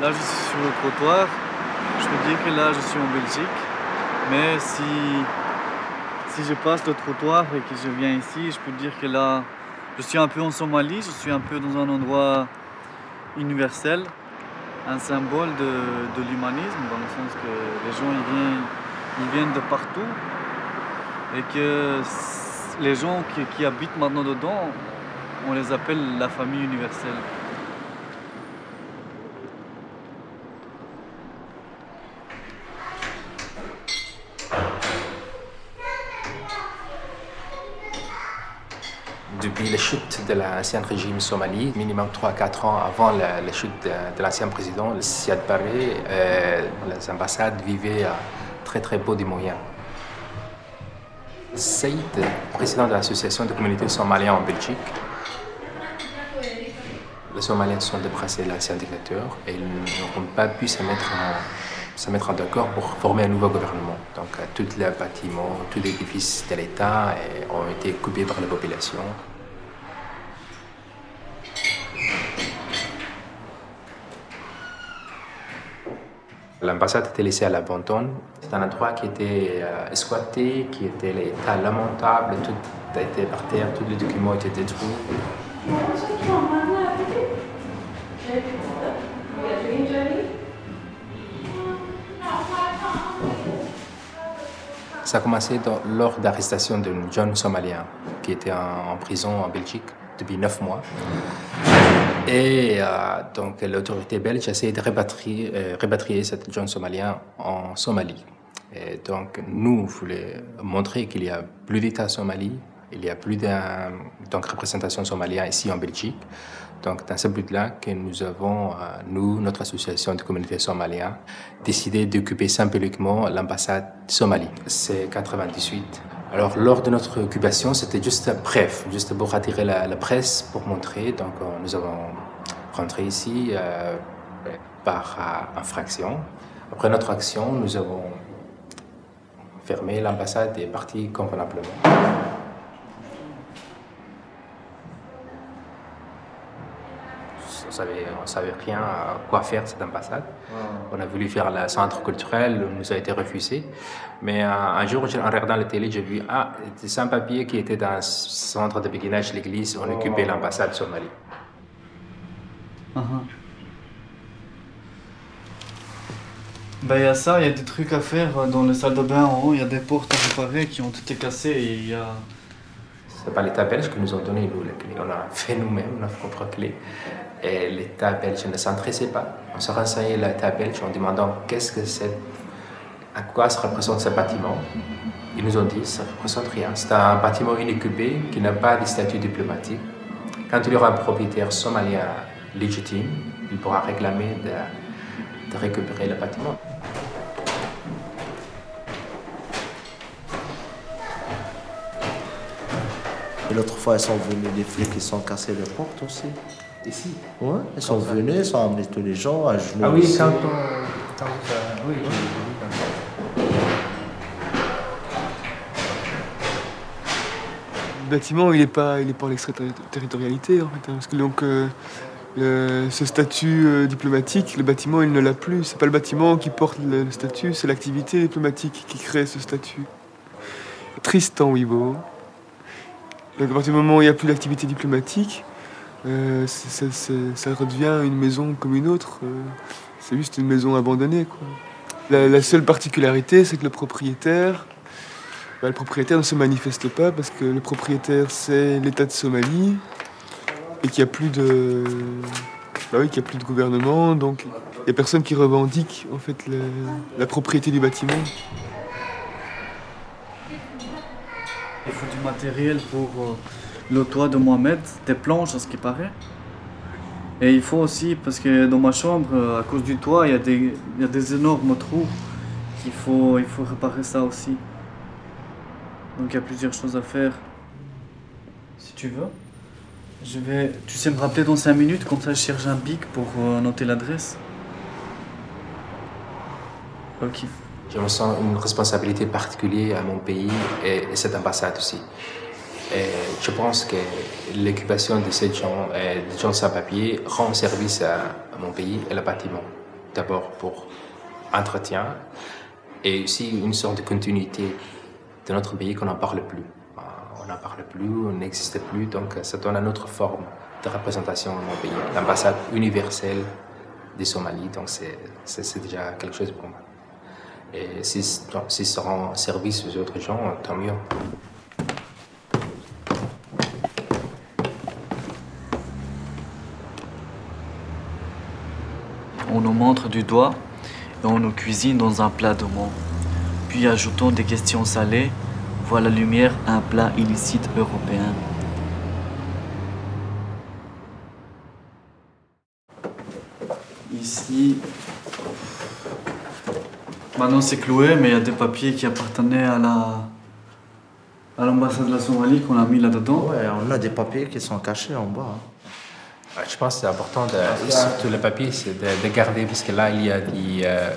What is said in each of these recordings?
Là, je suis sur le trottoir. Je peux dire que là, je suis en Belgique. Mais si, si je passe le trottoir et que je viens ici, je peux dire que là, je suis un peu en Somalie. Je suis un peu dans un endroit universel, un symbole de, de l'humanisme, dans le sens que les gens ils viennent, ils viennent de partout et que les gens qui, qui habitent maintenant dedans, on les appelle la famille universelle. Depuis la chute de l'ancien régime somali, minimum 3-4 ans avant la, chute de, l'ancien président, le Siad Barre, euh, les ambassades vivaient à très très peu de moyens. Saïd, président de l'association de communautés somaliennes en Belgique, les Somaliens sont débrassés de l'ancien dictateur et ils n'ont pas pu se mettre en, se mettre d'accord pour former un nouveau gouvernement. Donc euh, tous les bâtiments, tous les édifices de l'État euh, ont été coupés par la population. L'ambassade était laissée à l'abandon. C'est un endroit qui était euh, qui était l'état lamentable, tout a été par terre, tous les documents étaient détruits. Ça a commencé dans- lors d'arrestation d'un jeune Somalien qui était en, en prison en Belgique depuis neuf mois. Et euh, donc l'autorité belge essaie de répatrier, euh, répatrier cet jeune Somalien en Somalie. Et donc nous voulons montrer qu'il y a plus d'État Somalie, il y a plus de représentation somalienne ici en Belgique. Donc dans ce but-là que nous avons, euh, nous, notre association de communautés somaliennes, décidé d'occuper symboliquement l'ambassade Somalie. C'est 98. Alors, lors de notre occupation, c'était juste bref, juste pour attirer la, presse, pour montrer. Donc, euh, nous avons rentré ici euh, par infraction. Après notre action, nous avons fermé l'ambassade et parti convenablement. On savait, on savait rien à quoi faire cette ambassade. On a voulu faire le centre culturel, nous a été refusé. Mais euh, un jour, en regardant la télé, j'ai vu ah, des sans-papiers qui étaient dans le centre de béguinage de l'église, on occupait l'ambassade Somalie. Uh-huh. Ben, il y a ça, il y a des trucs à faire dans les salles de bain en haut, il y a des portes à réparer qui ont été cassées et il y a... C'est pas l'État belge qui nous a donné nous les clés. On a fait nous-mêmes notre propre clé. Et l'État belge ne s'intéressait pas. On se renseignait à l'État belge en demandant qu'est-ce que c'est, à quoi se représente ce bâtiment? Ils nous ont dit ça ne représente rien. C'est un bâtiment inoccupé qui n'a pas de statut diplomatique. Quand il y aura un propriétaire somalien légitime, il pourra réclamer de, de récupérer le bâtiment. L'autre fois, ils sont venus, les flics, ils sont cassés les portes aussi. Ici Ouais, ils sont venus, ils ont amené tous les gens à genoux. Ah oui, ici. quand on. Quand, euh, oui, ça. Le bâtiment, il n'est pas, il est pas en extraterritorialité, en fait. hein, parce que donc, euh, le- ce statut euh, diplomatique, le bâtiment, il ne l'a plus. C'est pas le bâtiment qui porte le, le statut, c'est l'activité diplomatique qui crée ce statut. Tristan Wibo. Donc, à partir du moment où il n'y a plus d'activité diplomatique, euh, c'est- c'est- c'est- ça redevient une maison comme une autre. euh, c'est juste une maison abandonnée, quoi. La, seule particularité, c'est que le propriétaire, bah, le propriétaire ne se manifeste pas parce que le propriétaire c'est l'État de Somalie et qu'il n'y a plus de, bah oui, qu'il a plus de gouvernement, donc il n'y a personne qui revendique en fait la propriété du bâtiment. Il faut du matériel pour euh, le toit de Mohamed, des planches à ce qui paraît. Et il faut aussi, parce que dans ma chambre, euh, à cause du toit, il y a des, il y a des énormes trous. qu'il faut, il faut réparer ça aussi. Donc il y a plusieurs choses à faire. Si tu veux, je vais. Tu sais me rappeler dans 5 minutes, comme ça je cherche un bic pour euh, noter l'adresse. Ok. Je me sens une responsabilité particulière à mon pays et, et cette ambassade aussi. Je pense que l'occupation de ces gens, euh, des gens sans papier rend service à, mon pays et le bâtiment. d'abord pour entretien et aussi une sorte de continuité de notre pays qu'on n'en parle plus. Euh, on n'en parle plus, on n'existe plus, donc ça donne une autre forme de représentation dans mon pays. L'ambassade universelle des Somalie, donc c'est déjà quelque chose pour moi. Et si ça rend service aux autres gens, tant mieux. On nous montre du doigt et on nous cuisine dans un plat de mots. Puis ajoutons des questions salées, voit la lumière un plat illicite européen. Ici, maintenant c'est cloué, mais il y a des papiers qui appartenaient à la à l'ambassade de la Somalie qu'on a mis là-dedans. Ouais, on a des papiers qui sont cachés en bas. Hein. Je pense que c'est important, de, surtout le papier, c'est de, de garder, parce que là, il y a des, euh,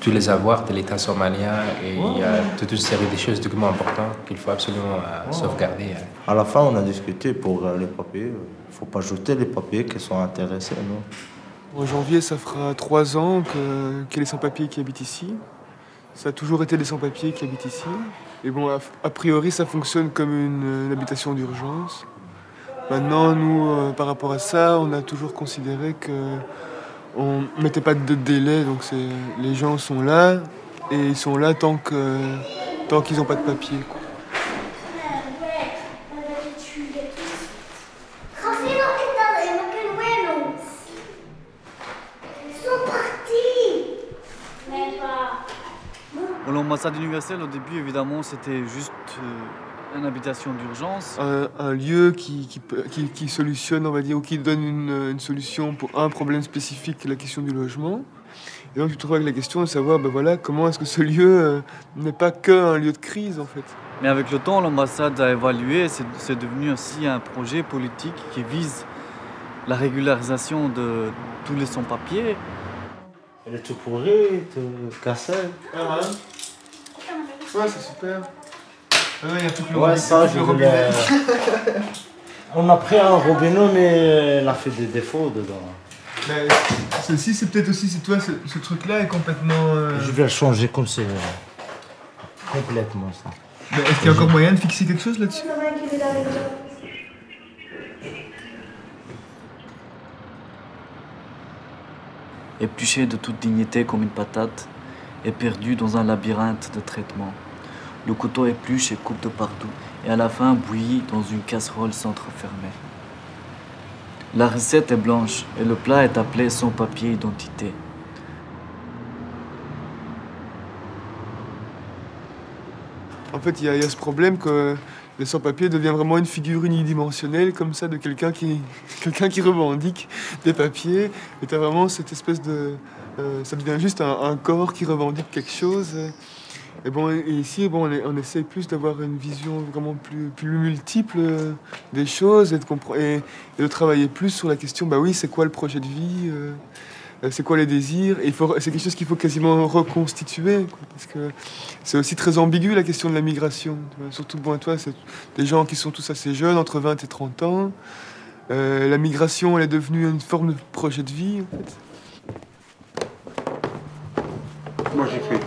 tous les avoirs de l'État somalien et il y a toute une série de choses, documents importants qu'il faut absolument euh, sauvegarder. euh. À la fin, on a discuté pour euh, les papiers. Il ne faut pas jeter les papiers qui sont intéressés. Non? En janvier, ça fera trois ans que- qu'il y a les sans-papiers qui habitent ici. Ça a toujours été des sans-papiers qui habitent ici. Et bon, a, a priori, ça fonctionne comme une, une habitation d'urgence. Maintenant, nous, euh, par rapport à ça, on a toujours considéré que on mettait pas de délai. Donc, les gens sont là et ils sont là tant que tant qu'ils n'ont pas de papier. quoi. L'ambassade universelle, au début, évidemment, c'était juste euh, une habitation d'urgence. un, un lieu qui, qui, qui- qui solutionne, on va dire, ou qui donne une, une solution pour un problème spécifique, la question du logement. Et donc, tu te retrouves avec la question de savoir, ben voilà, comment est-ce que ce lieu euh, n'est pas qu'un lieu de crise, en fait? Mais avec le temps, l'ambassade a évalué, c'est c'est devenu aussi un projet politique qui vise la régularisation de tous les sans-papiers. Elle est tout pourrie, tout cassée. Ouais, c'est super. Il y a tout le Ouais, ça, je voulais. On a pris un robinet, mais elle a fait des défauts dedans. Mais ceci, c'est peut-être aussi, c'est toi, ce, ce truc-là est complètement. euh, Je vais le changer comme c'est. Complètement ça. mais Est-ce qu'il y a encore moyen de fixer quelque chose là-dessus? Épluché de toute dignité comme une patate, et perdu dans un labyrinthe de traitements. Le couteau épluche et coupe de partout, et à la fin bouillit dans une casserole s'entrefermée. La recette est blanche, et le plat est appelé sans papier identité. En fait, il y, a- ce problème que le sans-papier devient vraiment une figure unidimensionnelle, comme ça, de quelqu'un qui, qui revendique des papiers. Et tu vraiment cette espèce de. euh, ça devient juste un corps qui revendique quelque chose. Et, bon, et ici, bon, on, on essaie plus d'avoir une vision vraiment plus, plus multiple euh, des choses et de, travailler plus sur la question bah oui, c'est quoi le projet de vie euh, c'est quoi les désirs C'est quelque chose qu'il faut quasiment reconstituer, parce que c'est aussi très ambigu la question de la migration. Surtout, bon, toi, c'est des gens qui sont tous assez jeunes, entre 20 et 30 ans. Euh, la migration, elle est devenue une forme de projet de vie, en. Moi j'ai fait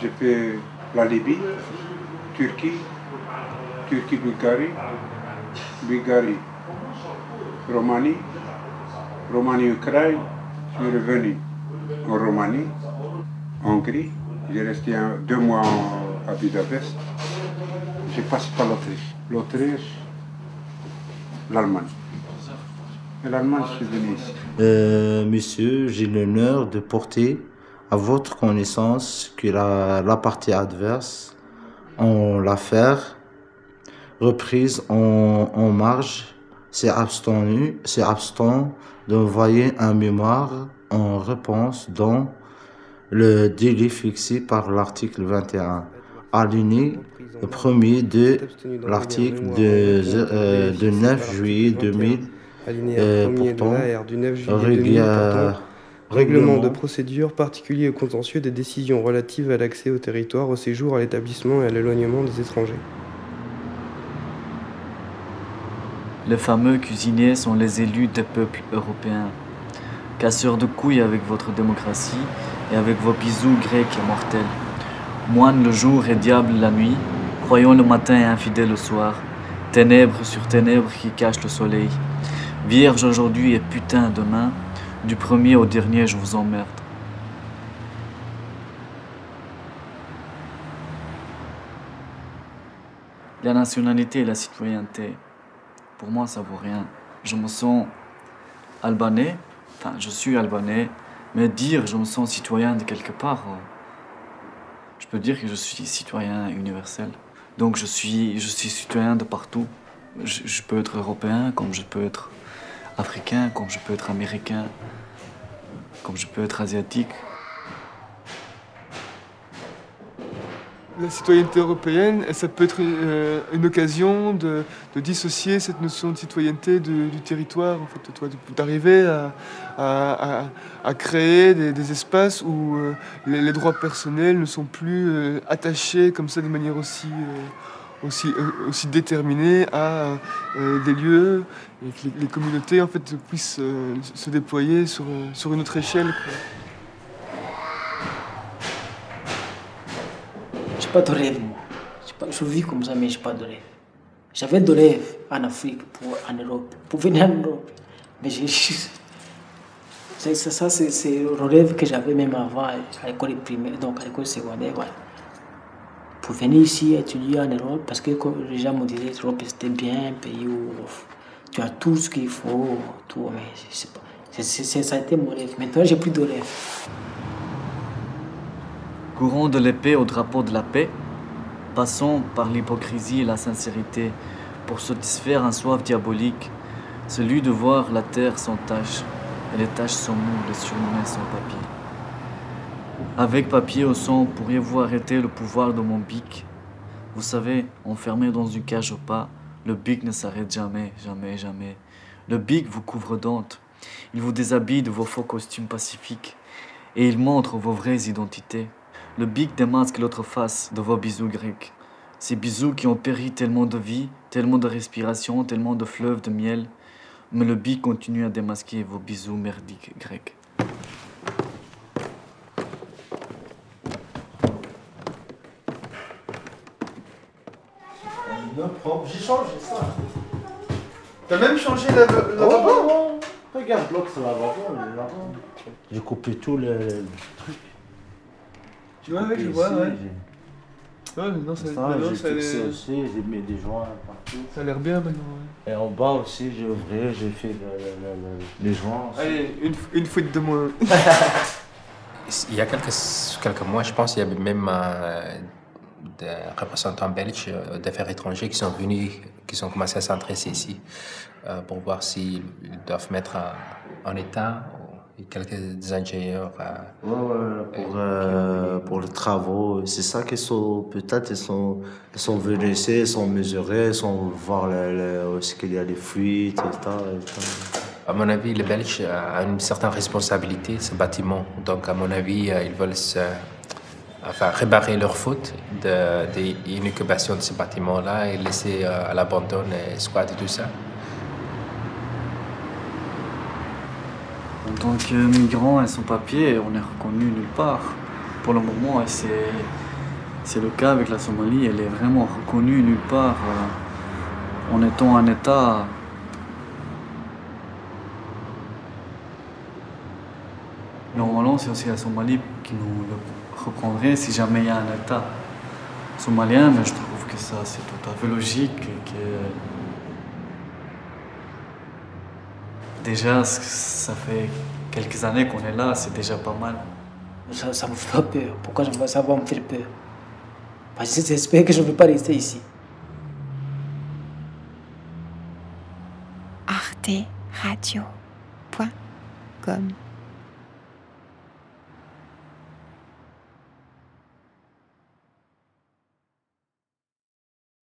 j'ai fait la Libye, Turquie, Turquie, Bulgarie, Bulgarie, Roumanie, Roumanie, Ukraine. Je suis revenu en Roumanie, Hongrie. J'ai resté deux mois à Budapest. J'ai passé par l'Autriche. L'Autriche, l'Allemagne. Et l'Allemagne, je suis venu ici. Euh, monsieur, j'ai l'honneur de porter à votre connaissance que la, la partie adverse en l'affaire reprise en, en marge s'est abstenu, s'est abstenu d'envoyer un mémoire en réponse dans le délai fixé par l'article 21, aligné le premier de l'article de, euh, de 9 juillet 2000 alinéa Euh, 1er de pourtant, du 9 juillet Régulier- 2000 portant Règlement de procédure particulier au contentieux des décisions relatives à l'accès au territoire, au séjour, à l'établissement et à l'éloignement des étrangers. Les fameux cuisiniers sont les élus des peuples européens. casseurs de couilles avec votre démocratie et avec vos bisous grecs et mortels. Moine le jour et diable la nuit, croyons le matin et infidèle le soir, ténèbres sur ténèbres qui cachent le soleil. Vierge aujourd'hui et putain demain, du premier au dernier je vous emmerde. La nationalité et la citoyenneté, pour moi ça vaut rien. Je me sens albanais, enfin je suis albanais, mais dire je me sens citoyen de quelque part, euh, je peux dire que je suis citoyen universel. Donc je suis, je suis citoyen de partout. Je peux être européen comme je peux être africain, comme je peux être américain, comme je peux être asiatique. La citoyenneté européenne, ça peut être euh, une occasion de, dissocier cette notion de citoyenneté du territoire, en fait, d'arriver à, à, à, créer des, espaces où euh, les, droits personnels ne sont plus euh, attachés comme ça de manière aussi, aussi, euh, aussi déterminée à euh, des lieux et que les, communautés en fait, puissent se déployer sur, sur une autre échelle. Quoi. pas de rêve, moi. Pas, je vis comme ça, mais je n'ai pas de rêve. J'avais de rêve en Afrique, pour, en Europe, pour venir en Europe. Mais j'ai. Ça, ça c'est le rêve que j'avais même avant à l'école primaire, donc à l'école secondaire. Voilà. Pour venir ici étudier en Europe, parce que les gens me disaient l'Europe c'était bien, un pays où tu as tout ce qu'il faut, tout, mais c'est pas. Ça mon rêve. Maintenant, j'ai plus de rêve. Courant de l'épée au drapeau de la paix, passons par l'hypocrisie et la sincérité pour satisfaire un soif diabolique, celui de voir la terre sans tache et les taches sans mou, les surnommés sans papier. Avec papier au sang, pourriez-vous arrêter le pouvoir de mon bic? Vous savez, enfermé dans une cage au pas, le bic ne s'arrête jamais, jamais, jamais. Le bic vous couvre d'honte, il vous déshabille de vos faux costumes pacifiques et il montre vos vraies identités. Le bic démasque l'autre face de vos bisous grecs. Ces bisous qui ont péri tellement de vie, tellement de respiration, tellement de fleuves de miel. Mais le bic continue à démasquer vos bisous merdiques grecs. Propre, j'ai changé ça. T'as même changé la, la oh, Regarde, l'autre c'est lavabo, J'ai coupé tout le, le truc. Tu vois, ouais, je vois, ouais. Ouais, maintenant ça, Ça, maintenant, j'ai ça a fixé l'air- aussi, j'ai mis des joints partout. ça a l'air bien maintenant. ouais. Et en bas aussi, j'ai ouvert, j'ai fait le- le- le- le- les joints. aussi. Allez, une, une fuite de moins. Il y a quelques, quelques mois, je pense, il y avait même euh, des représentants belges euh, d'affaires étrangères qui sont venus, qui ont commencé à s'intéresser ici euh, pour voir s'ils doivent mettre en, en état quelques ingénieurs. euh, Ouais, ouais, pour, euh, pour les travaux, c'est ça qu'ils sont, peut-être, ils sont, ils sont venus ici, ils sont mesurés, ils sont voir est-ce qu'il y a des fuites et tout. Et tout. À mon avis, les Belges ont une certaine responsabilité, ce bâtiment. Donc, à mon avis, ils veulent se, enfin, réparer leur faute de, de l'inoccupation de ce bâtiment-là et laisser euh, à l'abandon les squats et tout ça. En tant que migrant et sans papier, on est reconnu nulle part. Pour le moment, c'est le cas avec la Somalie, elle est vraiment reconnue nulle part euh, en étant un État. Normalement, c'est aussi la Somalie qui nous le reprendrait si jamais il y a un État somalien, mais je trouve que ça c'est tout à fait logique que déjà ça fait quelques années qu'on est là, c'est déjà pas mal. Ça, ça me fait pas peur. Pourquoi ça va- me faire peur? Parce que j'espère que je ne vais pas rester ici. arteradio.com